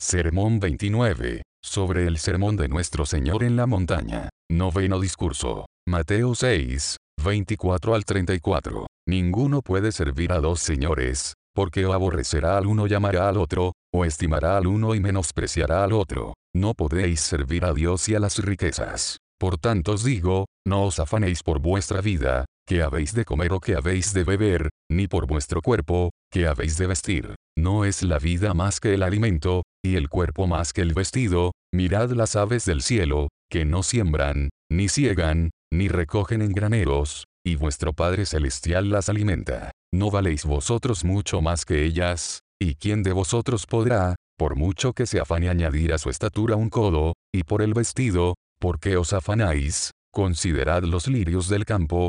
Sermón 29. Sobre el sermón de nuestro Señor en la montaña. Noveno discurso. Mateo 6, 24 al 34. Ninguno puede servir a dos señores, porque o aborrecerá al uno y amará al otro, o estimará al uno y menospreciará al otro. No podéis servir a Dios y a las riquezas. Por tanto os digo, no os afanéis por vuestra vida, que habéis de comer o que habéis de beber, ni por vuestro cuerpo, que habéis de vestir. No es la vida más que el alimento, y el cuerpo más que el vestido, mirad las aves del cielo, que no siembran, ni ciegan, ni recogen en graneros, y vuestro Padre Celestial las alimenta. ¿No valéis vosotros mucho más que ellas? ¿Y quién de vosotros podrá, por mucho que se afane añadir a su estatura un codo, y por el vestido, ¿por qué os afanáis? Considerad los lirios del campo,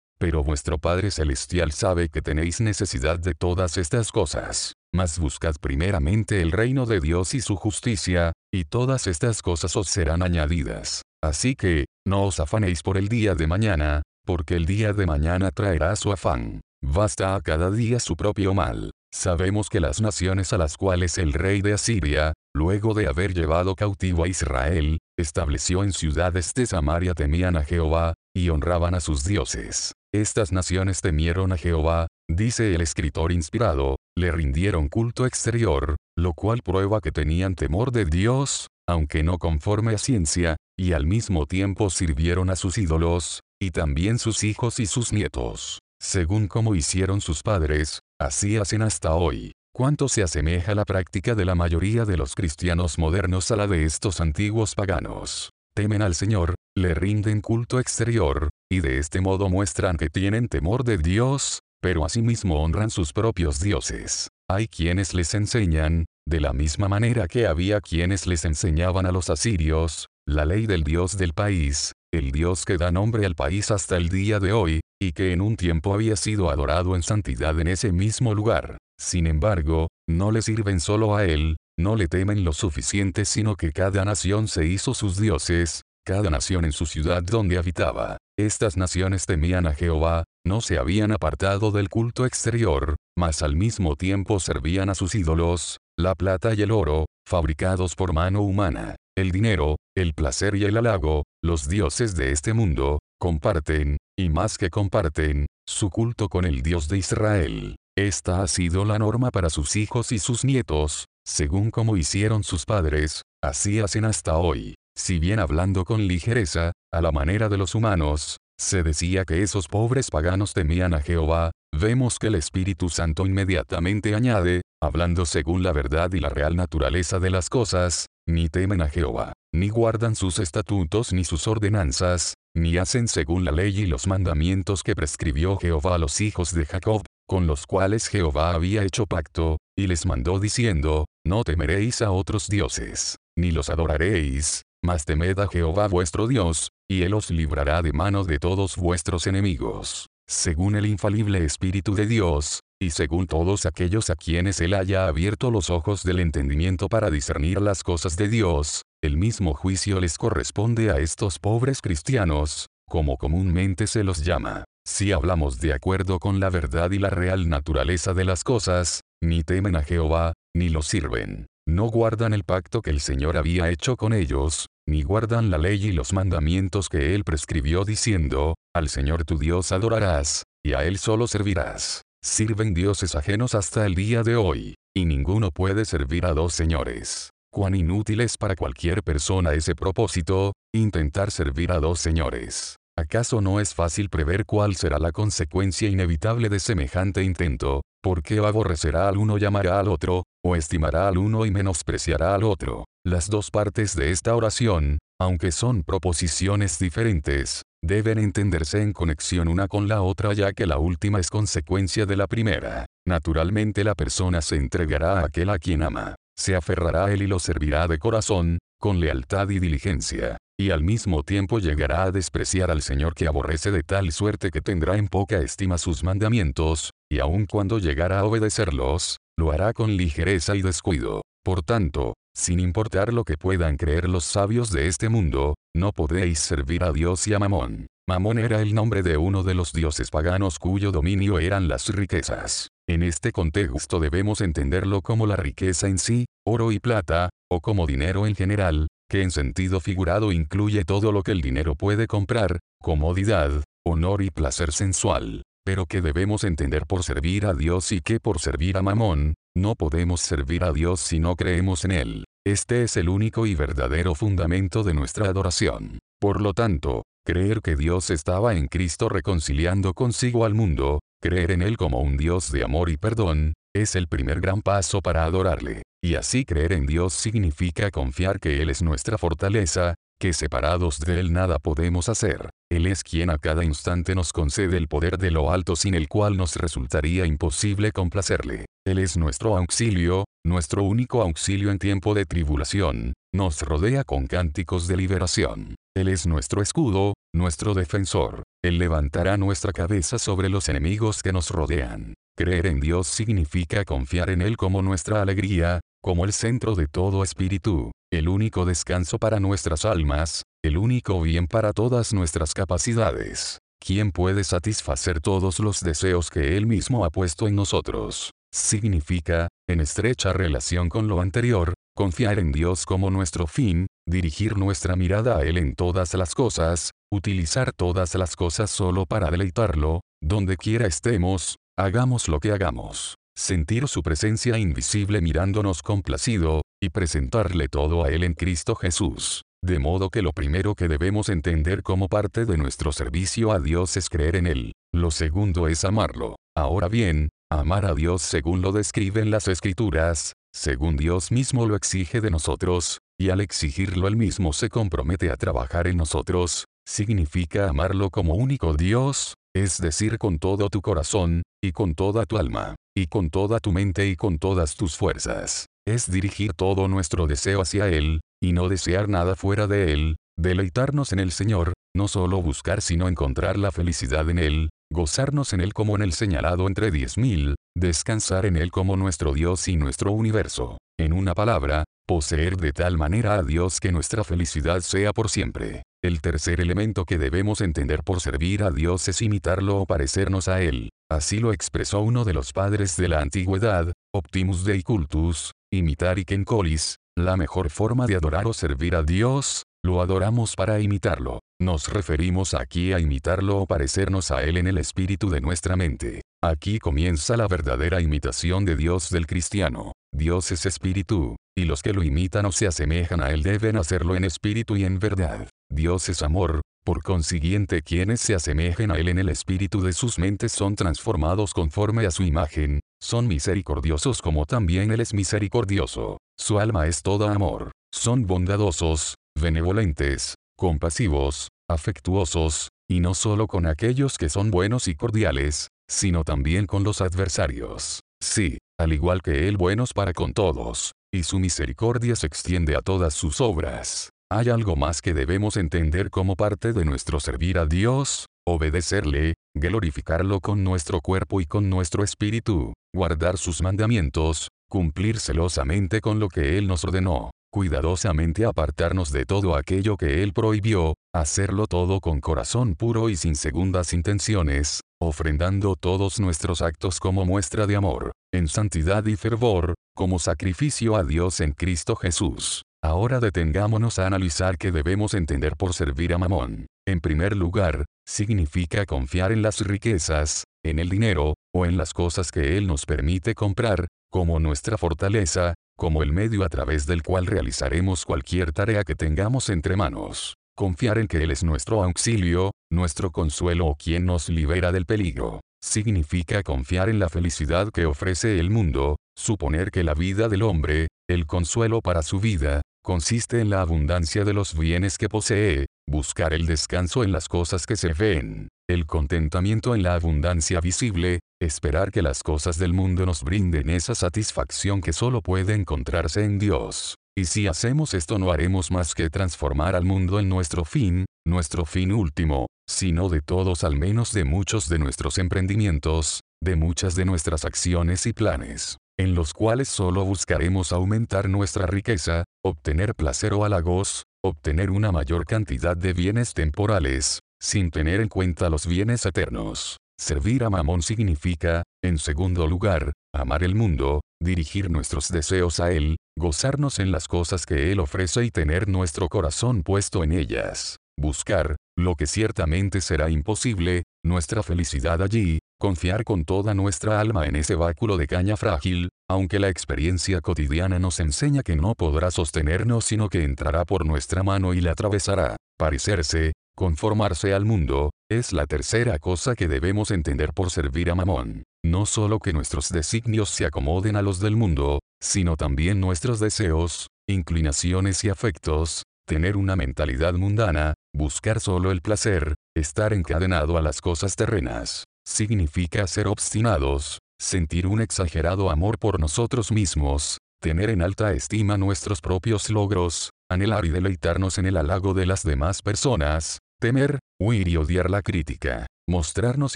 pero vuestro Padre Celestial sabe que tenéis necesidad de todas estas cosas. Mas buscad primeramente el reino de Dios y su justicia, y todas estas cosas os serán añadidas. Así que, no os afanéis por el día de mañana, porque el día de mañana traerá su afán. Basta a cada día su propio mal. Sabemos que las naciones a las cuales el rey de Asiria, luego de haber llevado cautivo a Israel, estableció en ciudades de Samaria temían a Jehová, y honraban a sus dioses. Estas naciones temieron a Jehová, dice el escritor inspirado, le rindieron culto exterior, lo cual prueba que tenían temor de Dios, aunque no conforme a ciencia, y al mismo tiempo sirvieron a sus ídolos, y también sus hijos y sus nietos. Según como hicieron sus padres, así hacen hasta hoy. ¿Cuánto se asemeja la práctica de la mayoría de los cristianos modernos a la de estos antiguos paganos? Temen al Señor, le rinden culto exterior, y de este modo muestran que tienen temor de Dios, pero asimismo honran sus propios dioses. Hay quienes les enseñan, de la misma manera que había quienes les enseñaban a los asirios, la ley del dios del país, el dios que da nombre al país hasta el día de hoy, y que en un tiempo había sido adorado en santidad en ese mismo lugar. Sin embargo, no le sirven solo a él, no le temen lo suficiente sino que cada nación se hizo sus dioses, cada nación en su ciudad donde habitaba. Estas naciones temían a Jehová, no se habían apartado del culto exterior, mas al mismo tiempo servían a sus ídolos, la plata y el oro, fabricados por mano humana. El dinero, el placer y el halago, los dioses de este mundo, comparten, y más que comparten, su culto con el Dios de Israel. Esta ha sido la norma para sus hijos y sus nietos, según como hicieron sus padres, así hacen hasta hoy. Si bien hablando con ligereza, a la manera de los humanos, se decía que esos pobres paganos temían a Jehová, vemos que el Espíritu Santo inmediatamente añade, hablando según la verdad y la real naturaleza de las cosas, ni temen a Jehová, ni guardan sus estatutos ni sus ordenanzas, ni hacen según la ley y los mandamientos que prescribió Jehová a los hijos de Jacob, con los cuales Jehová había hecho pacto, y les mandó diciendo, no temeréis a otros dioses, ni los adoraréis, mas temed a Jehová vuestro Dios, y él os librará de mano de todos vuestros enemigos. Según el infalible Espíritu de Dios, y según todos aquellos a quienes él haya abierto los ojos del entendimiento para discernir las cosas de Dios, el mismo juicio les corresponde a estos pobres cristianos, como comúnmente se los llama. Si hablamos de acuerdo con la verdad y la real naturaleza de las cosas, ni temen a Jehová, ni lo sirven. No guardan el pacto que el Señor había hecho con ellos, ni guardan la ley y los mandamientos que Él prescribió diciendo, al Señor tu Dios adorarás, y a Él solo servirás. Sirven dioses ajenos hasta el día de hoy, y ninguno puede servir a dos señores. Cuán inútil es para cualquier persona ese propósito, intentar servir a dos señores. ¿Acaso no es fácil prever cuál será la consecuencia inevitable de semejante intento? Porque aborrecerá al uno y amará al otro, o estimará al uno y menospreciará al otro. Las dos partes de esta oración, aunque son proposiciones diferentes, deben entenderse en conexión una con la otra ya que la última es consecuencia de la primera. Naturalmente la persona se entregará a aquel a quien ama, se aferrará a él y lo servirá de corazón, con lealtad y diligencia. y al mismo tiempo llegará a despreciar al Señor que aborrece de tal suerte que tendrá en poca estima sus mandamientos, y aun cuando llegara a obedecerlos, lo hará con ligereza y descuido. Por tanto, sin importar lo que puedan creer los sabios de este mundo, no podéis servir a Dios y a Mamón. Mamón era el nombre de uno de los dioses paganos cuyo dominio eran las riquezas. En este contexto debemos entenderlo como la riqueza en sí, oro y plata, o como dinero en general, que en sentido figurado incluye todo lo que el dinero puede comprar, comodidad, honor y placer sensual, pero que debemos entender por servir a Dios y que por servir a Mamón, no podemos servir a Dios si no creemos en Él. Este es el único y verdadero fundamento de nuestra adoración. Por lo tanto, creer que Dios estaba en Cristo reconciliando consigo al mundo, creer en Él como un Dios de amor y perdón, es el primer gran paso para adorarle. Y así creer en Dios significa confiar que Él es nuestra fortaleza, que separados de Él nada podemos hacer. Él es quien a cada instante nos concede el poder de lo alto sin el cual nos resultaría imposible complacerle. Él es nuestro auxilio, nuestro único auxilio en tiempo de tribulación, nos rodea con cánticos de liberación. Él es nuestro escudo, nuestro defensor. Él levantará nuestra cabeza sobre los enemigos que nos rodean. Creer en Dios significa confiar en Él como nuestra alegría, como el centro de todo espíritu, el único descanso para nuestras almas, el único bien para todas nuestras capacidades. ¿Quién puede satisfacer todos los deseos que Él mismo ha puesto en nosotros? Significa, en estrecha relación con lo anterior, confiar en Dios como nuestro fin, dirigir nuestra mirada a Él en todas las cosas, utilizar todas las cosas solo para deleitarlo, donde quiera estemos, hagamos lo que hagamos sentir su presencia invisible mirándonos complacido, y presentarle todo a Él en Cristo Jesús. De modo que lo primero que debemos entender como parte de nuestro servicio a Dios es creer en Él. Lo segundo es amarlo. Ahora bien, amar a Dios según lo describen las Escrituras, según Dios mismo lo exige de nosotros, y al exigirlo Él mismo se compromete a trabajar en nosotros, significa amarlo como único Dios, es decir con todo tu corazón, y con toda tu alma, y con toda tu mente y con todas tus fuerzas. Es dirigir todo nuestro deseo hacia Él, y no desear nada fuera de Él, deleitarnos en el Señor, no solo buscar sino encontrar la felicidad en Él, gozarnos en Él como en el señalado entre diez mil, descansar en Él como nuestro Dios y nuestro universo. En una palabra, poseer de tal manera a Dios que nuestra felicidad sea por siempre. El tercer elemento que debemos entender por servir a Dios es imitarlo o parecernos a Él. Así lo expresó uno de los padres de la antigüedad, Optimus Dei Cultus, imitar y Colis, la mejor forma de adorar o servir a Dios, lo adoramos para imitarlo. Nos referimos aquí a imitarlo o parecernos a Él en el espíritu de nuestra mente. Aquí comienza la verdadera imitación de Dios del cristiano. Dios es espíritu, y los que lo imitan o se asemejan a Él deben hacerlo en espíritu y en verdad. Dios es amor, por consiguiente quienes se asemejen a Él en el espíritu de sus mentes son transformados conforme a su imagen, son misericordiosos como también Él es misericordioso. Su alma es toda amor. Son bondadosos, benevolentes, compasivos, afectuosos, y no solo con aquellos que son buenos y cordiales, sino también con los adversarios. Sí, al igual que Él buenos para con todos, y su misericordia se extiende a todas sus obras. Hay algo más que debemos entender como parte de nuestro servir a Dios, obedecerle, glorificarlo con nuestro cuerpo y con nuestro espíritu, guardar sus mandamientos, cumplir celosamente con lo que Él nos ordenó, cuidadosamente apartarnos de todo aquello que Él prohibió, hacerlo todo con corazón puro y sin segundas intenciones, ofrendando todos nuestros actos como muestra de amor, en santidad y fervor, como sacrificio a Dios en Cristo Jesús. Ahora detengámonos a analizar qué debemos entender por servir a Mamón. En primer lugar, significa confiar en las riquezas, en el dinero, o en las cosas que Él nos permite comprar, como nuestra fortaleza, como el medio a través del cual realizaremos cualquier tarea que tengamos entre manos. Confiar en que Él es nuestro auxilio, nuestro consuelo o quien nos libera del peligro. Significa confiar en la felicidad que ofrece el mundo, suponer que la vida del hombre, el consuelo para su vida, consiste en la abundancia de los bienes que posee, buscar el descanso en las cosas que se ven, el contentamiento en la abundancia visible, esperar que las cosas del mundo nos brinden esa satisfacción que solo puede encontrarse en Dios. Y si hacemos esto no haremos más que transformar al mundo en nuestro fin, nuestro fin último, sino de todos al menos de muchos de nuestros emprendimientos, de muchas de nuestras acciones y planes, en los cuales solo buscaremos aumentar nuestra riqueza, obtener placer o halagos, obtener una mayor cantidad de bienes temporales, sin tener en cuenta los bienes eternos. Servir a Mamón significa, en segundo lugar, amar el mundo, dirigir nuestros deseos a Él, gozarnos en las cosas que Él ofrece y tener nuestro corazón puesto en ellas. Buscar, lo que ciertamente será imposible, nuestra felicidad allí, confiar con toda nuestra alma en ese báculo de caña frágil, aunque la experiencia cotidiana nos enseña que no podrá sostenernos sino que entrará por nuestra mano y la atravesará. Parecerse, Conformarse al mundo, es la tercera cosa que debemos entender por servir a Mamón. No solo que nuestros designios se acomoden a los del mundo, sino también nuestros deseos, inclinaciones y afectos, tener una mentalidad mundana, buscar solo el placer, estar encadenado a las cosas terrenas. Significa ser obstinados, sentir un exagerado amor por nosotros mismos, tener en alta estima nuestros propios logros, anhelar y deleitarnos en el halago de las demás personas, temer, huir y odiar la crítica, mostrarnos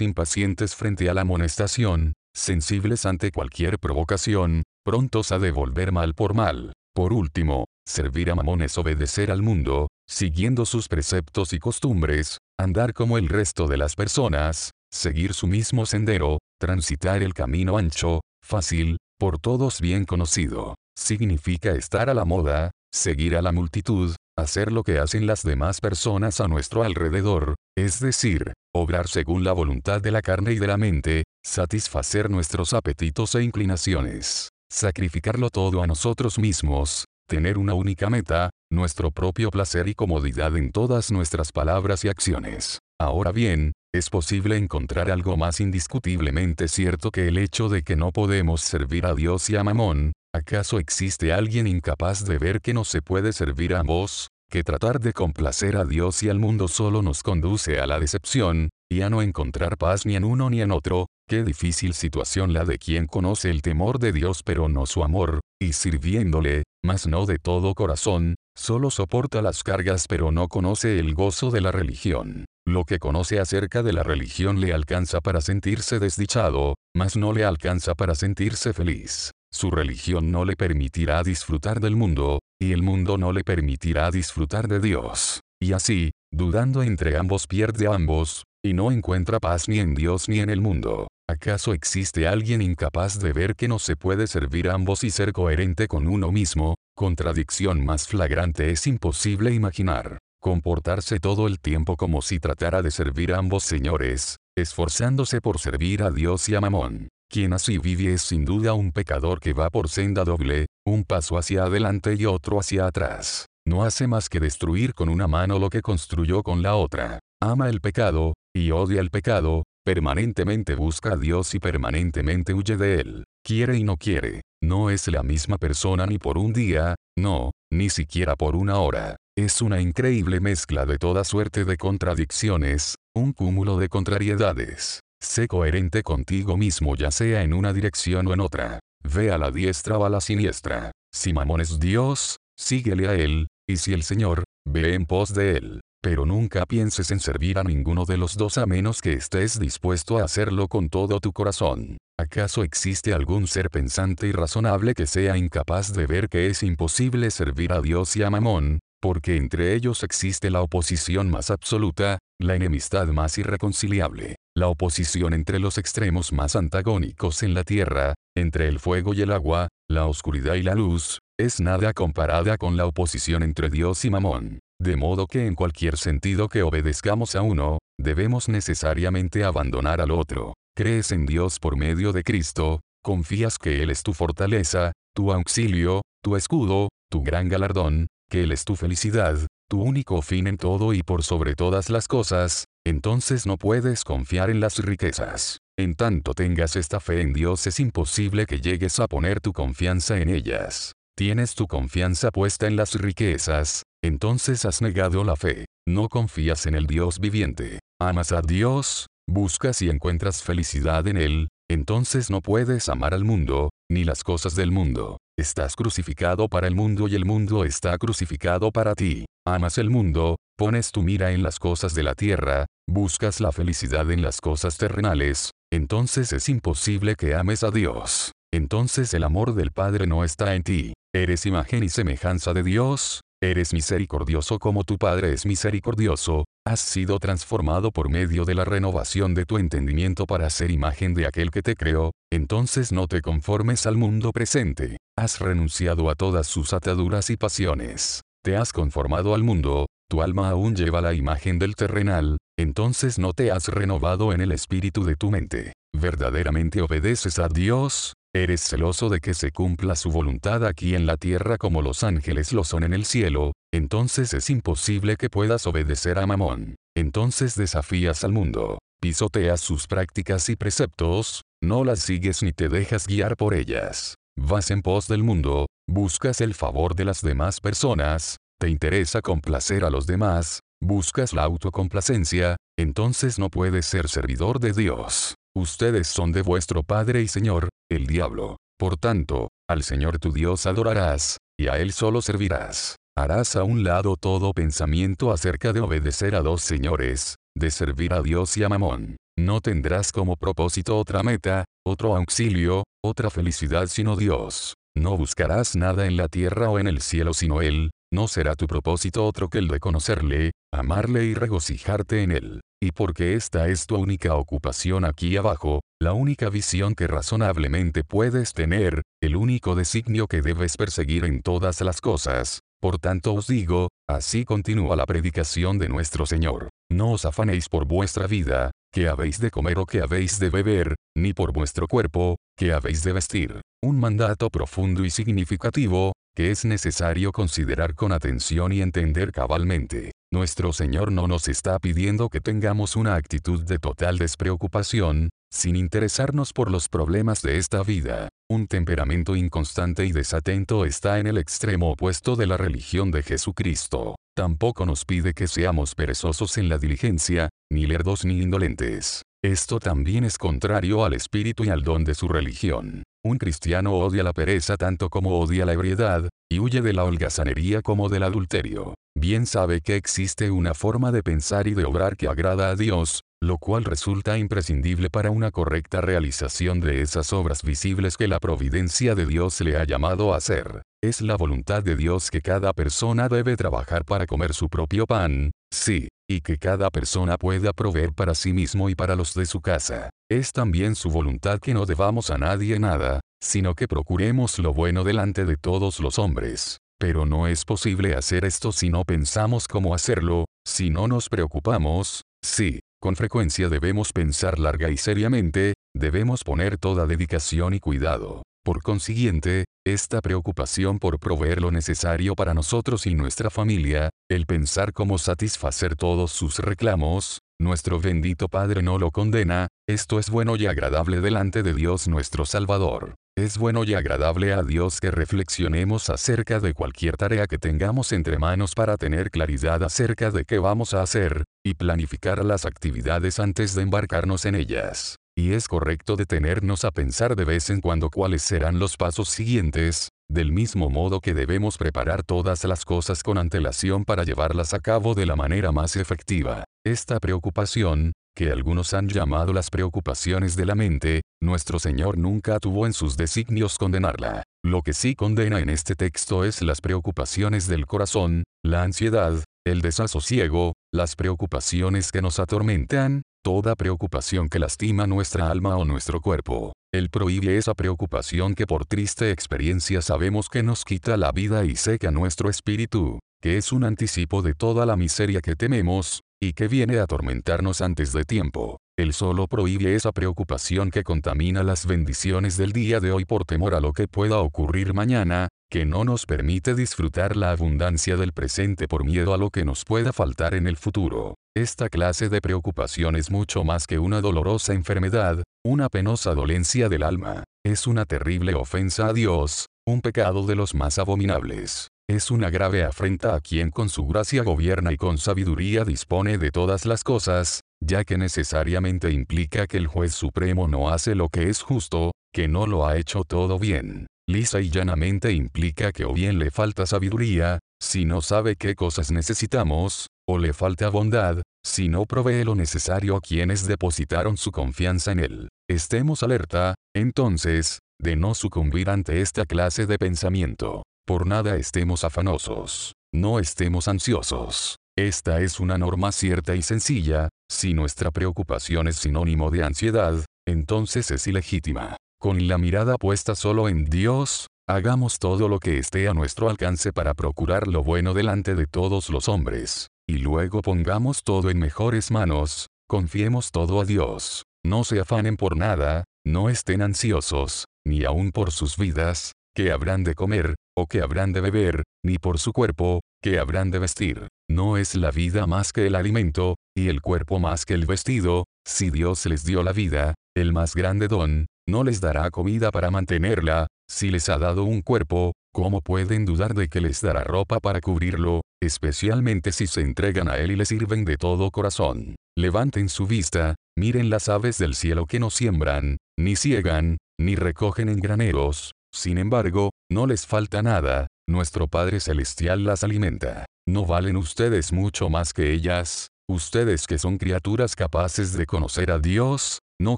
impacientes frente a la amonestación, sensibles ante cualquier provocación, prontos a devolver mal por mal. Por último, servir a Mamón es obedecer al mundo, siguiendo sus preceptos y costumbres, andar como el resto de las personas, seguir su mismo sendero, transitar el camino ancho, fácil, por todos bien conocido. Significa estar a la moda, seguir a la multitud, hacer lo que hacen las demás personas a nuestro alrededor, es decir, obrar según la voluntad de la carne y de la mente, satisfacer nuestros apetitos e inclinaciones, sacrificarlo todo a nosotros mismos, tener una única meta, nuestro propio placer y comodidad en todas nuestras palabras y acciones. Ahora bien, es posible encontrar algo más indiscutiblemente cierto que el hecho de que no podemos servir a Dios y a Mamón, ¿Acaso existe alguien incapaz de ver que no se puede servir a ambos? Que tratar de complacer a Dios y al mundo solo nos conduce a la decepción, y a no encontrar paz ni en uno ni en otro, qué difícil situación la de quien conoce el temor de Dios pero no su amor, y sirviéndole, mas no de todo corazón, solo soporta las cargas pero no conoce el gozo de la religión. Lo que conoce acerca de la religión le alcanza para sentirse desdichado, mas no le alcanza para sentirse feliz. Su religión no le permitirá disfrutar del mundo, y el mundo no le permitirá disfrutar de Dios. Y así, dudando entre ambos pierde a ambos, y no encuentra paz ni en Dios ni en el mundo. ¿Acaso existe alguien incapaz de ver que no se puede servir a ambos y ser coherente con uno mismo? Contradicción más flagrante es imposible imaginar. Comportarse todo el tiempo como si tratara de servir a ambos señores, esforzándose por servir a Dios y a Mamón. Quien así vive es sin duda un pecador que va por senda doble, un paso hacia adelante y otro hacia atrás. No hace más que destruir con una mano lo que construyó con la otra. Ama el pecado, y odia el pecado, permanentemente busca a Dios y permanentemente huye de él. Quiere y no quiere. No es la misma persona ni por un día, no, ni siquiera por una hora. Es una increíble mezcla de toda suerte de contradicciones, un cúmulo de contrariedades. Sé coherente contigo mismo ya sea en una dirección o en otra. Ve a la diestra o a la siniestra. Si Mamón es Dios, síguele a él, y si el Señor, ve en pos de él. Pero nunca pienses en servir a ninguno de los dos a menos que estés dispuesto a hacerlo con todo tu corazón. ¿Acaso existe algún ser pensante y razonable que sea incapaz de ver que es imposible servir a Dios y a Mamón, porque entre ellos existe la oposición más absoluta, la enemistad más irreconciliable, la oposición entre los extremos más antagónicos en la tierra, entre el fuego y el agua, la oscuridad y la luz, es nada comparada con la oposición entre Dios y Mamón. De modo que en cualquier sentido que obedezcamos a uno, debemos necesariamente abandonar al otro. Crees en Dios por medio de Cristo, confías que Él es tu fortaleza, tu auxilio, tu escudo, tu gran galardón, que Él es tu felicidad, tu único fin en todo y por sobre todas las cosas, entonces no puedes confiar en las riquezas. En tanto tengas esta fe en Dios es imposible que llegues a poner tu confianza en ellas. Tienes tu confianza puesta en las riquezas, entonces has negado la fe. No confías en el Dios viviente. Amas a Dios, buscas y encuentras felicidad en Él, entonces no puedes amar al mundo, ni las cosas del mundo. Estás crucificado para el mundo y el mundo está crucificado para ti. Amas el mundo, pones tu mira en las cosas de la tierra, buscas la felicidad en las cosas terrenales, entonces es imposible que ames a Dios. Entonces el amor del Padre no está en ti. Eres imagen y semejanza de Dios, Eres misericordioso como tu Padre es misericordioso, has sido transformado por medio de la renovación de tu entendimiento para ser imagen de aquel que te creó, entonces no te conformes al mundo presente, has renunciado a todas sus ataduras y pasiones, te has conformado al mundo, tu alma aún lleva la imagen del terrenal, entonces no te has renovado en el espíritu de tu mente, verdaderamente obedeces a Dios, Eres celoso de que se cumpla su voluntad aquí en la tierra como los ángeles lo son en el cielo, entonces es imposible que puedas obedecer a Mamón. Entonces desafías al mundo, pisoteas sus prácticas y preceptos, no las sigues ni te dejas guiar por ellas. Vas en pos del mundo, buscas el favor de las demás personas, te interesa complacer a los demás, buscas la autocomplacencia, entonces no puedes ser servidor de Dios. Ustedes son de vuestro Padre y Señor, el diablo. Por tanto, al Señor tu Dios adorarás, y a Él solo servirás. Harás a un lado todo pensamiento acerca de obedecer a dos señores, de servir a Dios y a Mamón. No tendrás como propósito otra meta, otro auxilio, otra felicidad sino Dios. No buscarás nada en la tierra o en el cielo sino Él, no será tu propósito otro que el de conocerle, amarle y regocijarte en Él. Y porque esta es tu única ocupación aquí abajo, la única visión que razonablemente puedes tener, el único designio que debes perseguir en todas las cosas, por tanto os digo, así continúa la predicación de nuestro Señor. No os afanéis por vuestra vida, que habéis de comer o que habéis de beber, ni por vuestro cuerpo, que habéis de vestir. Un mandato profundo y significativo, que es necesario considerar con atención y entender cabalmente. Nuestro Señor no nos está pidiendo que tengamos una actitud de total despreocupación, sin interesarnos por los problemas de esta vida. Un temperamento inconstante y desatento está en el extremo opuesto de la religión de Jesucristo. Tampoco nos pide que seamos perezosos en la diligencia, ni lerdos ni indolentes. Esto también es contrario al espíritu y al don de su religión. Un cristiano odia la pereza tanto como odia la ebriedad, y huye de la holgazanería como del adulterio. Bien sabe que existe una forma de pensar y de obrar que agrada a Dios, lo cual resulta imprescindible para una correcta realización de esas obras visibles que la providencia de Dios le ha llamado a hacer. Es la voluntad de Dios que cada persona debe trabajar para comer su propio pan, sí, y que cada persona pueda proveer para sí mismo y para los de su casa. Es también su voluntad que no debamos a nadie nada, sino que procuremos lo bueno delante de todos los hombres. Pero no es posible hacer esto si no pensamos cómo hacerlo, si no nos preocupamos, sí, con frecuencia debemos pensar larga y seriamente, debemos poner toda dedicación y cuidado. Por consiguiente, esta preocupación por proveer lo necesario para nosotros y nuestra familia, el pensar cómo satisfacer todos sus reclamos, nuestro bendito Padre no lo condena, esto es bueno y agradable delante de Dios nuestro Salvador. Es bueno y agradable a Dios que reflexionemos acerca de cualquier tarea que tengamos entre manos para tener claridad acerca de qué vamos a hacer, y planificar las actividades antes de embarcarnos en ellas. Y es correcto detenernos a pensar de vez en cuando cuáles serán los pasos siguientes, del mismo modo que debemos preparar todas las cosas con antelación para llevarlas a cabo de la manera más efectiva. Esta preocupación, que algunos han llamado las preocupaciones de la mente, nuestro Señor nunca tuvo en sus designios condenarla. Lo que sí condena en este texto es las preocupaciones del corazón, la ansiedad, el desasosiego, las preocupaciones que nos atormentan, toda preocupación que lastima nuestra alma o nuestro cuerpo. Él prohíbe esa preocupación que por triste experiencia sabemos que nos quita la vida y seca nuestro espíritu, que es un anticipo de toda la miseria que tememos, y que viene a atormentarnos antes de tiempo. Él solo prohíbe esa preocupación que contamina las bendiciones del día de hoy por temor a lo que pueda ocurrir mañana, que no nos permite disfrutar la abundancia del presente por miedo a lo que nos pueda faltar en el futuro. Esta clase de preocupación es mucho más que una dolorosa enfermedad, una penosa dolencia del alma. Es una terrible ofensa a Dios, un pecado de los más abominables. Es una grave afrenta a quien con su gracia gobierna y con sabiduría dispone de todas las cosas, ya que necesariamente implica que el juez supremo no hace lo que es justo, que no lo ha hecho todo bien. Lisa y llanamente implica que o bien le falta sabiduría, si no sabe qué cosas necesitamos, o le falta bondad, si no provee lo necesario a quienes depositaron su confianza en él. Estemos alerta, entonces, de no sucumbir ante esta clase de pensamiento. Por nada estemos afanosos. No estemos ansiosos. Esta es una norma cierta y sencilla, si nuestra preocupación es sinónimo de ansiedad, entonces es ilegítima. Con la mirada puesta solo en Dios, hagamos todo lo que esté a nuestro alcance para procurar lo bueno delante de todos los hombres. Y luego pongamos todo en mejores manos, confiemos todo a Dios. No se afanen por nada, no estén ansiosos, ni aun por sus vidas, que habrán de comer, o que habrán de beber, ni por su cuerpo, que habrán de vestir. No es la vida más que el alimento, y el cuerpo más que el vestido, si Dios les dio la vida, el más grande don, no les dará comida para mantenerla, si les ha dado un cuerpo, ¿cómo pueden dudar de que les dará ropa para cubrirlo, especialmente si se entregan a Él y le sirven de todo corazón? Levanten su vista, miren las aves del cielo que no siembran, ni ciegan, ni recogen en graneros, sin embargo, no les falta nada, nuestro Padre Celestial las alimenta. ¿No valen ustedes mucho más que ellas? Ustedes que son criaturas capaces de conocer a Dios, ¿no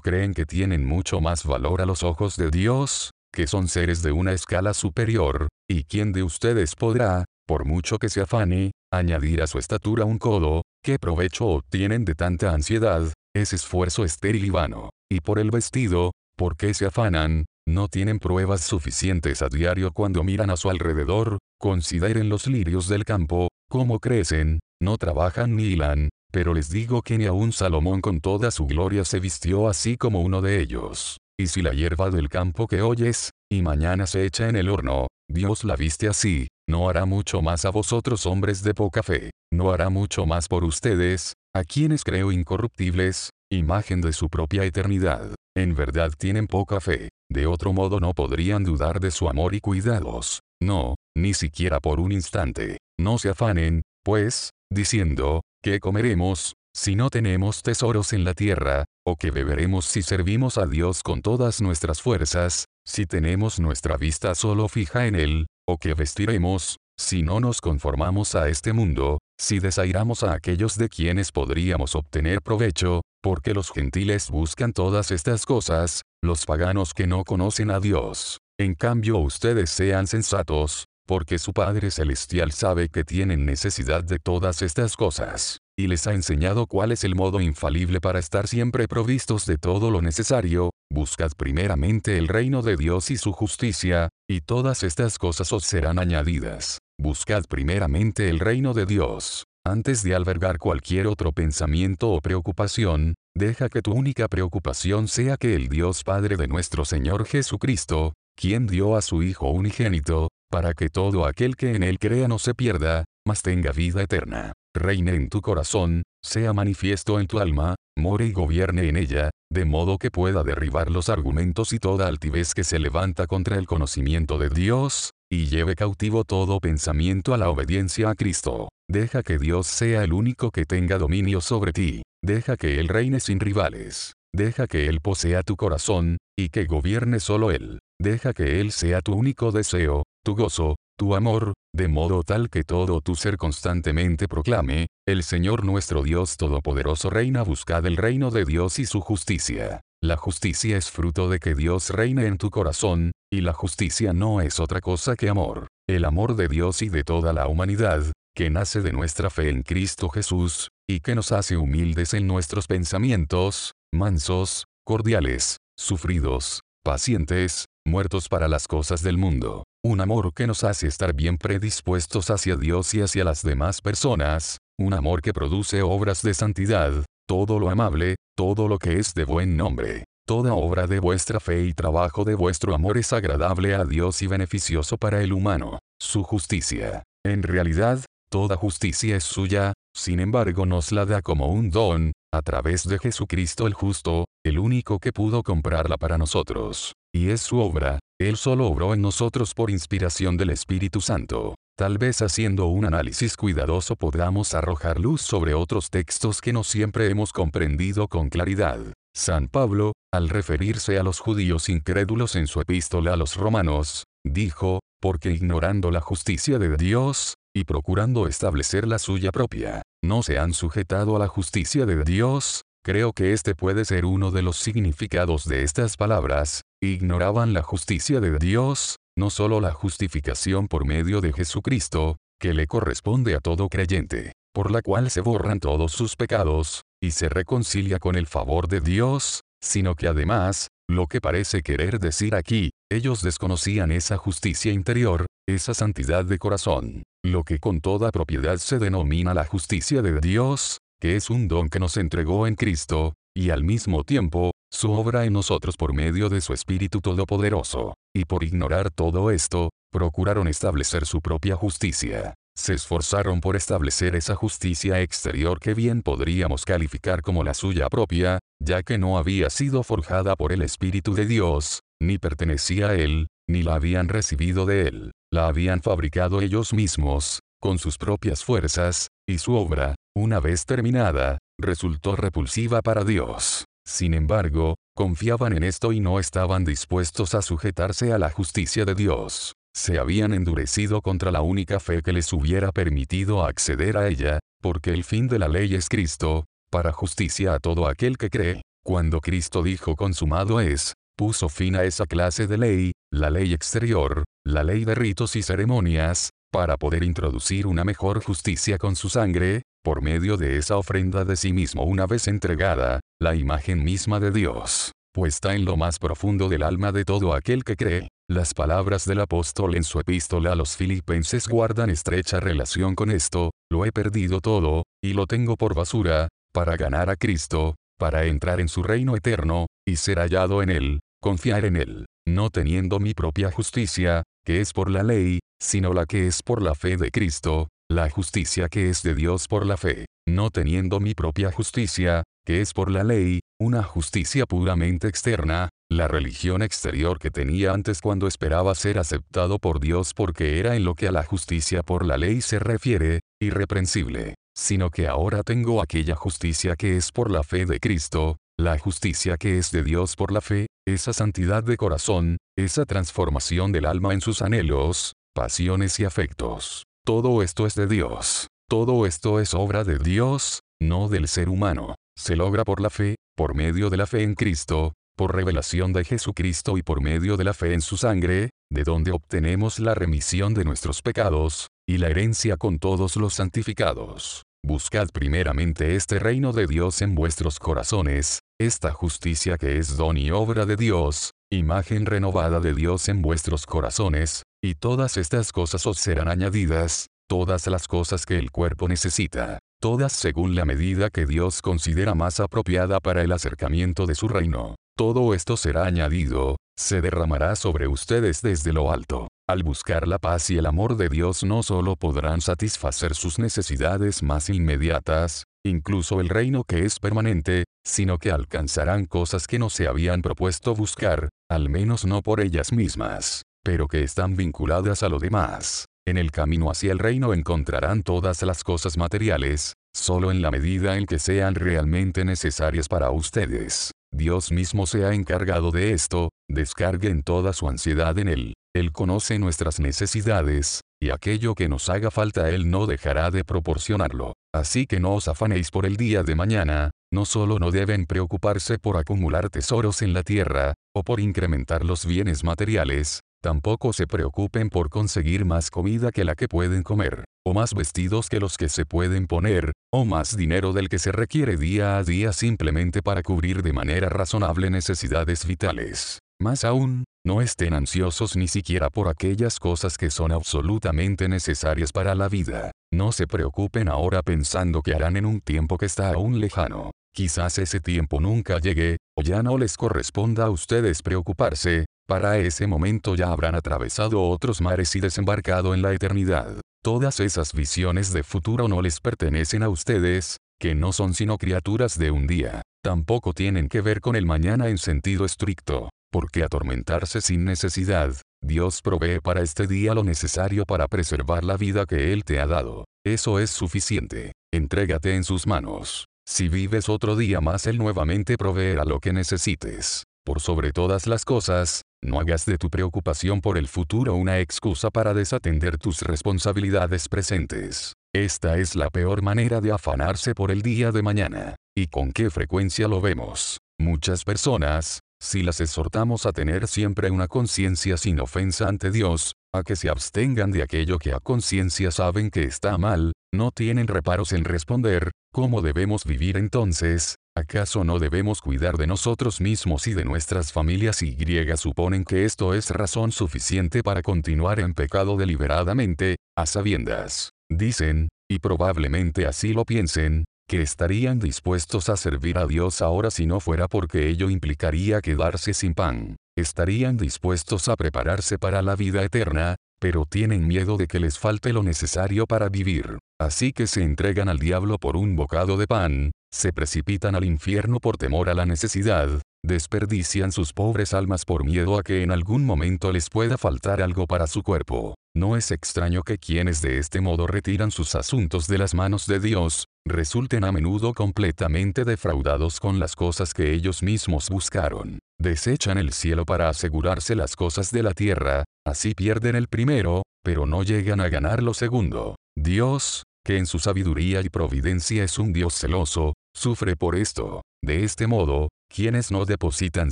creen que tienen mucho más valor a los ojos de Dios? Que son seres de una escala superior, y quién de ustedes podrá, por mucho que se afane, añadir a su estatura un codo, ¿qué provecho obtienen de tanta ansiedad? Es esfuerzo estéril y vano. Y por el vestido, ¿por qué se afanan? No tienen pruebas suficientes a diario cuando miran a su alrededor, consideren los lirios del campo, cómo crecen, no trabajan ni hilan, pero les digo que ni aun Salomón con toda su gloria se vistió así como uno de ellos. Y si la hierba del campo que oyes, y mañana se echa en el horno, Dios la viste así, no hará mucho más a vosotros hombres de poca fe, no hará mucho más por ustedes, a quienes creo incorruptibles, imagen de su propia eternidad. En verdad tienen poca fe, de otro modo no podrían dudar de su amor y cuidados. No, ni siquiera por un instante. No se afanen, pues, diciendo, ¿qué comeremos? Si no tenemos tesoros en la tierra, o que beberemos si servimos a Dios con todas nuestras fuerzas, si tenemos nuestra vista solo fija en Él, o que vestiremos, si no nos conformamos a este mundo, si desairamos a aquellos de quienes podríamos obtener provecho, porque los gentiles buscan todas estas cosas, los paganos que no conocen a Dios. En cambio ustedes sean sensatos, porque su Padre Celestial sabe que tienen necesidad de todas estas cosas, y les ha enseñado cuál es el modo infalible para estar siempre provistos de todo lo necesario, buscad primeramente el reino de Dios y su justicia, y todas estas cosas os serán añadidas. Buscad primeramente el reino de Dios. Antes de albergar cualquier otro pensamiento o preocupación, deja que tu única preocupación sea que el Dios Padre de nuestro Señor Jesucristo, quien dio a su Hijo unigénito, para que todo aquel que en él crea no se pierda, mas tenga vida eterna, reine en tu corazón, sea manifiesto en tu alma, more y gobierne en ella, de modo que pueda derribar los argumentos y toda altivez que se levanta contra el conocimiento de Dios, y lleve cautivo todo pensamiento a la obediencia a Cristo. Deja que Dios sea el único que tenga dominio sobre ti. Deja que Él reine sin rivales. Deja que Él posea tu corazón, y que gobierne solo Él. Deja que Él sea tu único deseo, tu gozo, tu amor, de modo tal que todo tu ser constantemente proclame, el Señor nuestro Dios Todopoderoso reina buscad el reino de Dios y su justicia. La justicia es fruto de que Dios reine en tu corazón, y la justicia no es otra cosa que amor. El amor de Dios y de toda la humanidad, que nace de nuestra fe en Cristo Jesús, y que nos hace humildes en nuestros pensamientos, mansos, cordiales, sufridos, pacientes, muertos para las cosas del mundo. Un amor que nos hace estar bien predispuestos hacia Dios y hacia las demás personas, un amor que produce obras de santidad, todo lo amable, todo lo que es de buen nombre. Toda obra de vuestra fe y trabajo de vuestro amor es agradable a Dios y beneficioso para el humano. Su justicia. En realidad, toda justicia es suya, sin embargo nos la da como un don, a través de Jesucristo el justo, el único que pudo comprarla para nosotros. Y es su obra, Él solo obró en nosotros por inspiración del Espíritu Santo. Tal vez haciendo un análisis cuidadoso podamos arrojar luz sobre otros textos que no siempre hemos comprendido con claridad. San Pablo, al referirse a los judíos incrédulos en su epístola a los romanos, dijo, porque ignorando la justicia de Dios, y procurando establecer la suya propia, no se han sujetado a la justicia de Dios, creo que este puede ser uno de los significados de estas palabras, ignoraban la justicia de Dios, no solo la justificación por medio de Jesucristo, que le corresponde a todo creyente, por la cual se borran todos sus pecados, y se reconcilia con el favor de Dios, sino que además, lo que parece querer decir aquí, ellos desconocían esa justicia interior, esa santidad de corazón, lo que con toda propiedad se denomina la justicia de Dios, que es un don que nos entregó en Cristo, y al mismo tiempo, su obra en nosotros por medio de su Espíritu Todopoderoso. Y por ignorar todo esto, procuraron establecer su propia justicia. Se esforzaron por establecer esa justicia exterior que bien podríamos calificar como la suya propia, ya que no había sido forjada por el Espíritu de Dios, ni pertenecía a Él, ni la habían recibido de Él, la habían fabricado ellos mismos, con sus propias fuerzas, y su obra, una vez terminada, resultó repulsiva para Dios. Sin embargo, confiaban en esto y no estaban dispuestos a sujetarse a la justicia de Dios. Se habían endurecido contra la única fe que les hubiera permitido acceder a ella, porque el fin de la ley es Cristo, para justicia a todo aquel que cree. Cuando Cristo dijo consumado es, puso fin a esa clase de ley, la ley exterior, la ley de ritos y ceremonias, para poder introducir una mejor justicia con su sangre, por medio de esa ofrenda de sí mismo una vez entregada, la imagen misma de Dios, puesta en lo más profundo del alma de todo aquel que cree. Las palabras del apóstol en su epístola a los filipenses guardan estrecha relación con esto, lo he perdido todo, y lo tengo por basura, para ganar a Cristo, para entrar en su reino eterno, y ser hallado en él, confiar en él, no teniendo mi propia justicia, que es por la ley, sino la que es por la fe de Cristo, la justicia que es de Dios por la fe, no teniendo mi propia justicia, que es por la ley, una justicia puramente externa, la religión exterior que tenía antes cuando esperaba ser aceptado por Dios porque era en lo que a la justicia por la ley se refiere, irreprensible, sino que ahora tengo aquella justicia que es por la fe de Cristo, la justicia que es de Dios por la fe, esa santidad de corazón, esa transformación del alma en sus anhelos, pasiones y afectos. Todo esto es de Dios. Todo esto es obra de Dios, no del ser humano. Se logra por la fe, por medio de la fe en Cristo, por revelación de Jesucristo y por medio de la fe en su sangre, de donde obtenemos la remisión de nuestros pecados, y la herencia con todos los santificados. Buscad primeramente este reino de Dios en vuestros corazones, esta justicia que es don y obra de Dios, imagen renovada de Dios en vuestros corazones, y todas estas cosas os serán añadidas, todas las cosas que el cuerpo necesita, todas según la medida que Dios considera más apropiada para el acercamiento de su reino. Todo esto será añadido, se derramará sobre ustedes desde lo alto. Al buscar la paz y el amor de Dios no solo podrán satisfacer sus necesidades más inmediatas, incluso el reino que es permanente, sino que alcanzarán cosas que no se habían propuesto buscar, al menos no por ellas mismas pero que están vinculadas a lo demás. En el camino hacia el reino encontrarán todas las cosas materiales, solo en la medida en que sean realmente necesarias para ustedes. Dios mismo se ha encargado de esto, descarguen toda su ansiedad en Él. Él conoce nuestras necesidades, y aquello que nos haga falta Él no dejará de proporcionarlo. Así que no os afanéis por el día de mañana, no solo no deben preocuparse por acumular tesoros en la tierra, o por incrementar los bienes materiales, Tampoco se preocupen por conseguir más comida que la que pueden comer, o más vestidos que los que se pueden poner, o más dinero del que se requiere día a día simplemente para cubrir de manera razonable necesidades vitales. Más aún, no estén ansiosos ni siquiera por aquellas cosas que son absolutamente necesarias para la vida. No se preocupen ahora pensando que harán en un tiempo que está aún lejano. Quizás ese tiempo nunca llegue, o ya no les corresponda a ustedes preocuparse, para ese momento ya habrán atravesado otros mares y desembarcado en la eternidad. Todas esas visiones de futuro no les pertenecen a ustedes, que no son sino criaturas de un día. Tampoco tienen que ver con el mañana en sentido estricto, porque atormentarse sin necesidad, Dios provee para este día lo necesario para preservar la vida que Él te ha dado. Eso es suficiente. Entrégate en sus manos. Si vives otro día más Él nuevamente proveerá lo que necesites. Por sobre todas las cosas, no hagas de tu preocupación por el futuro una excusa para desatender tus responsabilidades presentes. Esta es la peor manera de afanarse por el día de mañana. ¿Y con qué frecuencia lo vemos? Muchas personas, si las exhortamos a tener siempre una conciencia sin ofensa ante Dios, a que se abstengan de aquello que a conciencia saben que está mal, no tienen reparos en responder, ¿cómo debemos vivir entonces? ¿Acaso no debemos cuidar de nosotros mismos y de nuestras familias y suponen que esto es razón suficiente para continuar en pecado deliberadamente, a sabiendas? Dicen, y probablemente así lo piensen, que estarían dispuestos a servir a Dios ahora si no fuera porque ello implicaría quedarse sin pan. Estarían dispuestos a prepararse para la vida eterna, pero tienen miedo de que les falte lo necesario para vivir. Así que se entregan al diablo por un bocado de pan, se precipitan al infierno por temor a la necesidad, desperdician sus pobres almas por miedo a que en algún momento les pueda faltar algo para su cuerpo. No es extraño que quienes de este modo retiran sus asuntos de las manos de Dios, resulten a menudo completamente defraudados con las cosas que ellos mismos buscaron. Desechan el cielo para asegurarse las cosas de la tierra, así pierden el primero, pero no llegan a ganar lo segundo. Dios, que en su sabiduría y providencia es un Dios celoso, sufre por esto. De este modo, quienes no depositan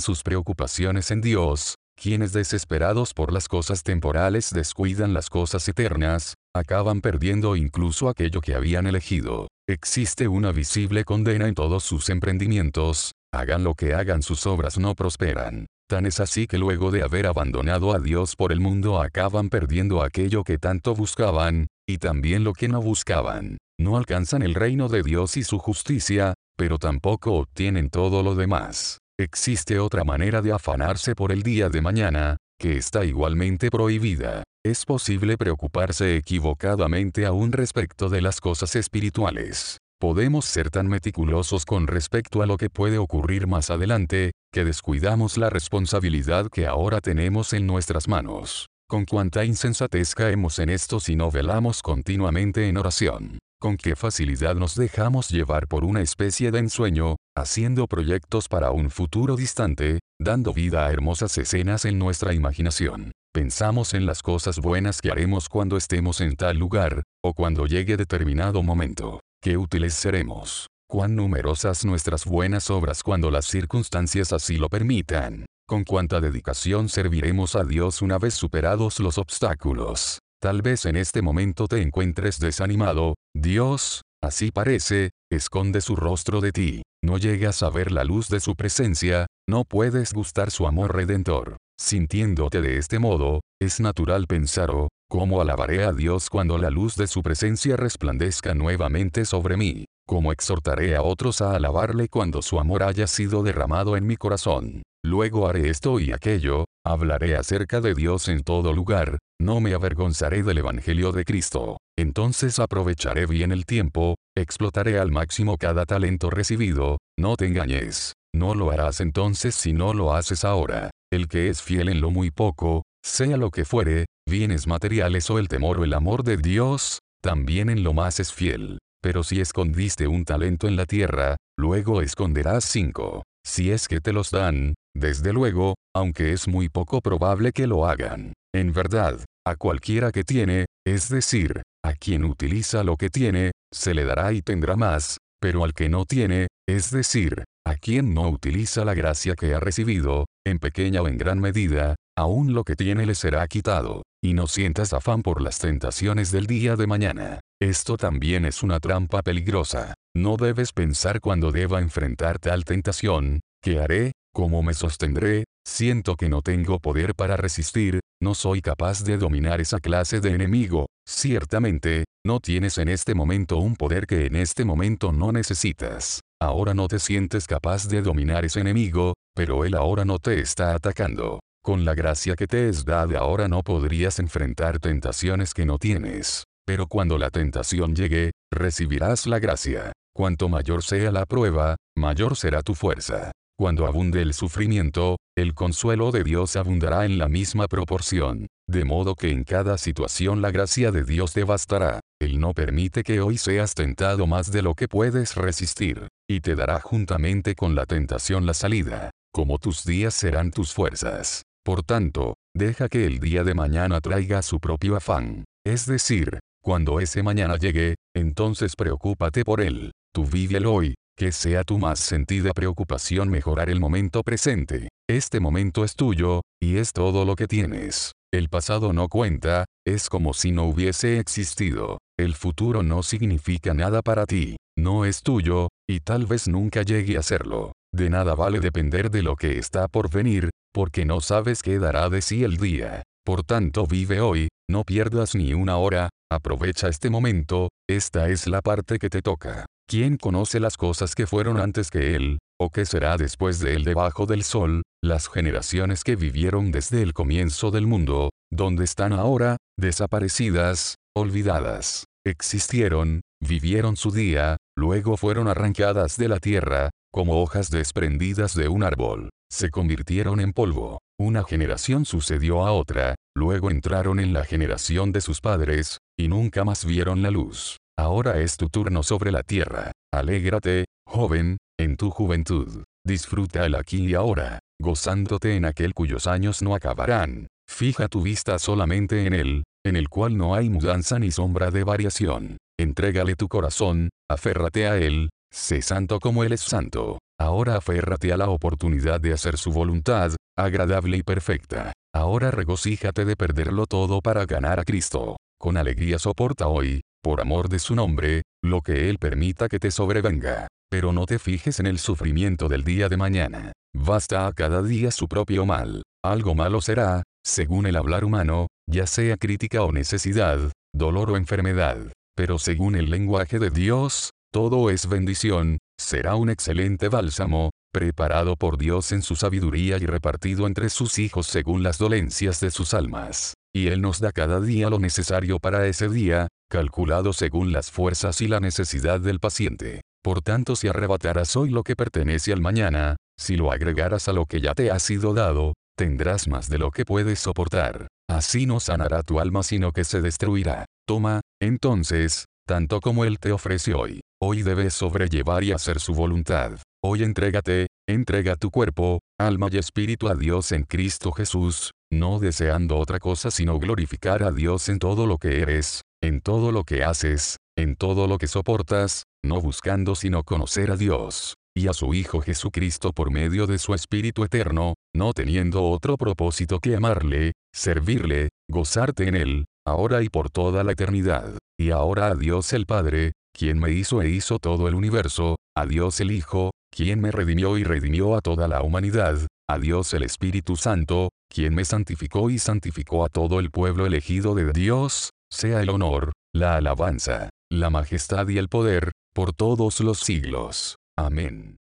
sus preocupaciones en Dios, quienes desesperados por las cosas temporales descuidan las cosas eternas, acaban perdiendo incluso aquello que habían elegido. Existe una visible condena en todos sus emprendimientos, hagan lo que hagan sus obras no prosperan. Tan es así que luego de haber abandonado a Dios por el mundo acaban perdiendo aquello que tanto buscaban, y también lo que no buscaban. No alcanzan el reino de Dios y su justicia, pero tampoco obtienen todo lo demás. Existe otra manera de afanarse por el día de mañana, que está igualmente prohibida. Es posible preocuparse equivocadamente aún respecto de las cosas espirituales. Podemos ser tan meticulosos con respecto a lo que puede ocurrir más adelante, que descuidamos la responsabilidad que ahora tenemos en nuestras manos. Con cuánta insensatez caemos en esto si no velamos continuamente en oración. Con qué facilidad nos dejamos llevar por una especie de ensueño, haciendo proyectos para un futuro distante, dando vida a hermosas escenas en nuestra imaginación. Pensamos en las cosas buenas que haremos cuando estemos en tal lugar, o cuando llegue determinado momento. Qué útiles seremos. Cuán numerosas nuestras buenas obras cuando las circunstancias así lo permitan. Con cuánta dedicación serviremos a Dios una vez superados los obstáculos. Tal vez en este momento te encuentres desanimado, Dios, así parece, esconde su rostro de ti, no llegas a ver la luz de su presencia, no puedes gustar su amor redentor. Sintiéndote de este modo, es natural pensar, oh, ¿cómo alabaré a Dios cuando la luz de su presencia resplandezca nuevamente sobre mí? ¿Cómo exhortaré a otros a alabarle cuando su amor haya sido derramado en mi corazón? Luego haré esto y aquello, hablaré acerca de Dios en todo lugar, no me avergonzaré del Evangelio de Cristo. Entonces aprovecharé bien el tiempo, explotaré al máximo cada talento recibido, no te engañes. No lo harás entonces si no lo haces ahora. El que es fiel en lo muy poco, sea lo que fuere, bienes materiales o el temor o el amor de Dios, también en lo más es fiel. Pero si escondiste un talento en la tierra, luego esconderás cinco. Si es que te los dan, desde luego, aunque es muy poco probable que lo hagan. En verdad, a cualquiera que tiene, es decir, a quien utiliza lo que tiene, se le dará y tendrá más, pero al que no tiene, es decir, a quien no utiliza la gracia que ha recibido, en pequeña o en gran medida, aún lo que tiene le será quitado. Y no sientas afán por las tentaciones del día de mañana. Esto también es una trampa peligrosa. No debes pensar cuando deba enfrentar tal tentación, ¿qué haré? ¿Cómo me sostendré? Siento que no tengo poder para resistir, no soy capaz de dominar esa clase de enemigo. Ciertamente, no tienes en este momento un poder que en este momento no necesitas. Ahora no te sientes capaz de dominar ese enemigo, pero él ahora no te está atacando. Con la gracia que te es dada ahora no podrías enfrentar tentaciones que no tienes. Pero cuando la tentación llegue, recibirás la gracia. Cuanto mayor sea la prueba, mayor será tu fuerza. cuando abunde el sufrimiento, el consuelo de Dios abundará en la misma proporción. De modo que en cada situación la gracia de Dios te bastará. Él no permite que hoy seas tentado más de lo que puedes resistir, y te dará juntamente con la tentación la salida, como tus días serán tus fuerzas. Por tanto, deja que el día de mañana traiga su propio afán. Es decir, cuando ese mañana llegue, entonces preocúpate por él. Tú vive el hoy, que sea tu más sentida preocupación mejorar el momento presente. Este momento es tuyo, y es todo lo que tienes. El pasado no cuenta, es como si no hubiese existido. El futuro no significa nada para ti, no es tuyo, y tal vez nunca llegue a serlo. De nada vale depender de lo que está por venir, porque no sabes qué dará de sí el día. Por tanto vive hoy, no pierdas ni una hora, aprovecha este momento, esta es la parte que te toca. ¿Quién conoce las cosas que fueron antes que él, o qué será después de él debajo del sol? Las generaciones que vivieron desde el comienzo del mundo, donde están ahora, desaparecidas, olvidadas. Existieron, vivieron su día, luego fueron arrancadas de la tierra, como hojas desprendidas de un árbol. Se convirtieron en polvo. Una generación sucedió a otra, luego entraron en la generación de sus padres, y nunca más vieron la luz. Ahora es tu turno sobre la tierra. Alégrate, joven, en tu juventud. Disfruta el aquí y ahora, gozándote en aquel cuyos años no acabarán. Fija tu vista solamente en él, en el cual no hay mudanza ni sombra de variación. Entrégale tu corazón, aférrate a él, sé santo como él es santo. Ahora aférrate a la oportunidad de hacer su voluntad, agradable y perfecta. Ahora regocíjate de perderlo todo para ganar a Cristo. Con alegría soporta hoy, por amor de su nombre, lo que Él permita que te sobrevenga. Pero no te fijes en el sufrimiento del día de mañana. Basta a cada día su propio mal. Algo malo será, según el hablar humano, ya sea crítica o necesidad, dolor o enfermedad. Pero según el lenguaje de Dios, todo es bendición, será un excelente bálsamo, preparado por Dios en su sabiduría y repartido entre sus hijos según las dolencias de sus almas. Y Él nos da cada día lo necesario para ese día, calculado según las fuerzas y la necesidad del paciente. Por tanto si arrebatarás hoy lo que pertenece al mañana, si lo agregaras a lo que ya te ha sido dado, tendrás más de lo que puedes soportar. Así no sanará tu alma sino que se destruirá. Toma, entonces, tanto como Él te ofrece hoy. Hoy debes sobrellevar y hacer su voluntad. Hoy entrégate, entrega tu cuerpo, alma y espíritu a Dios en Cristo Jesús, no deseando otra cosa sino glorificar a Dios en todo lo que eres, en todo lo que haces, en todo lo que soportas, no buscando sino conocer a Dios, y a su Hijo Jesucristo por medio de su Espíritu Eterno, no teniendo otro propósito que amarle, servirle, gozarte en Él, ahora y por toda la eternidad. Y ahora a Dios el Padre, quien me hizo e hizo todo el universo, a Dios el Hijo, quien me redimió y redimió a toda la humanidad, a Dios el Espíritu Santo, quien me santificó y santificó a todo el pueblo elegido de Dios, sea el honor, la alabanza, la majestad y el poder, por todos los siglos. Amén.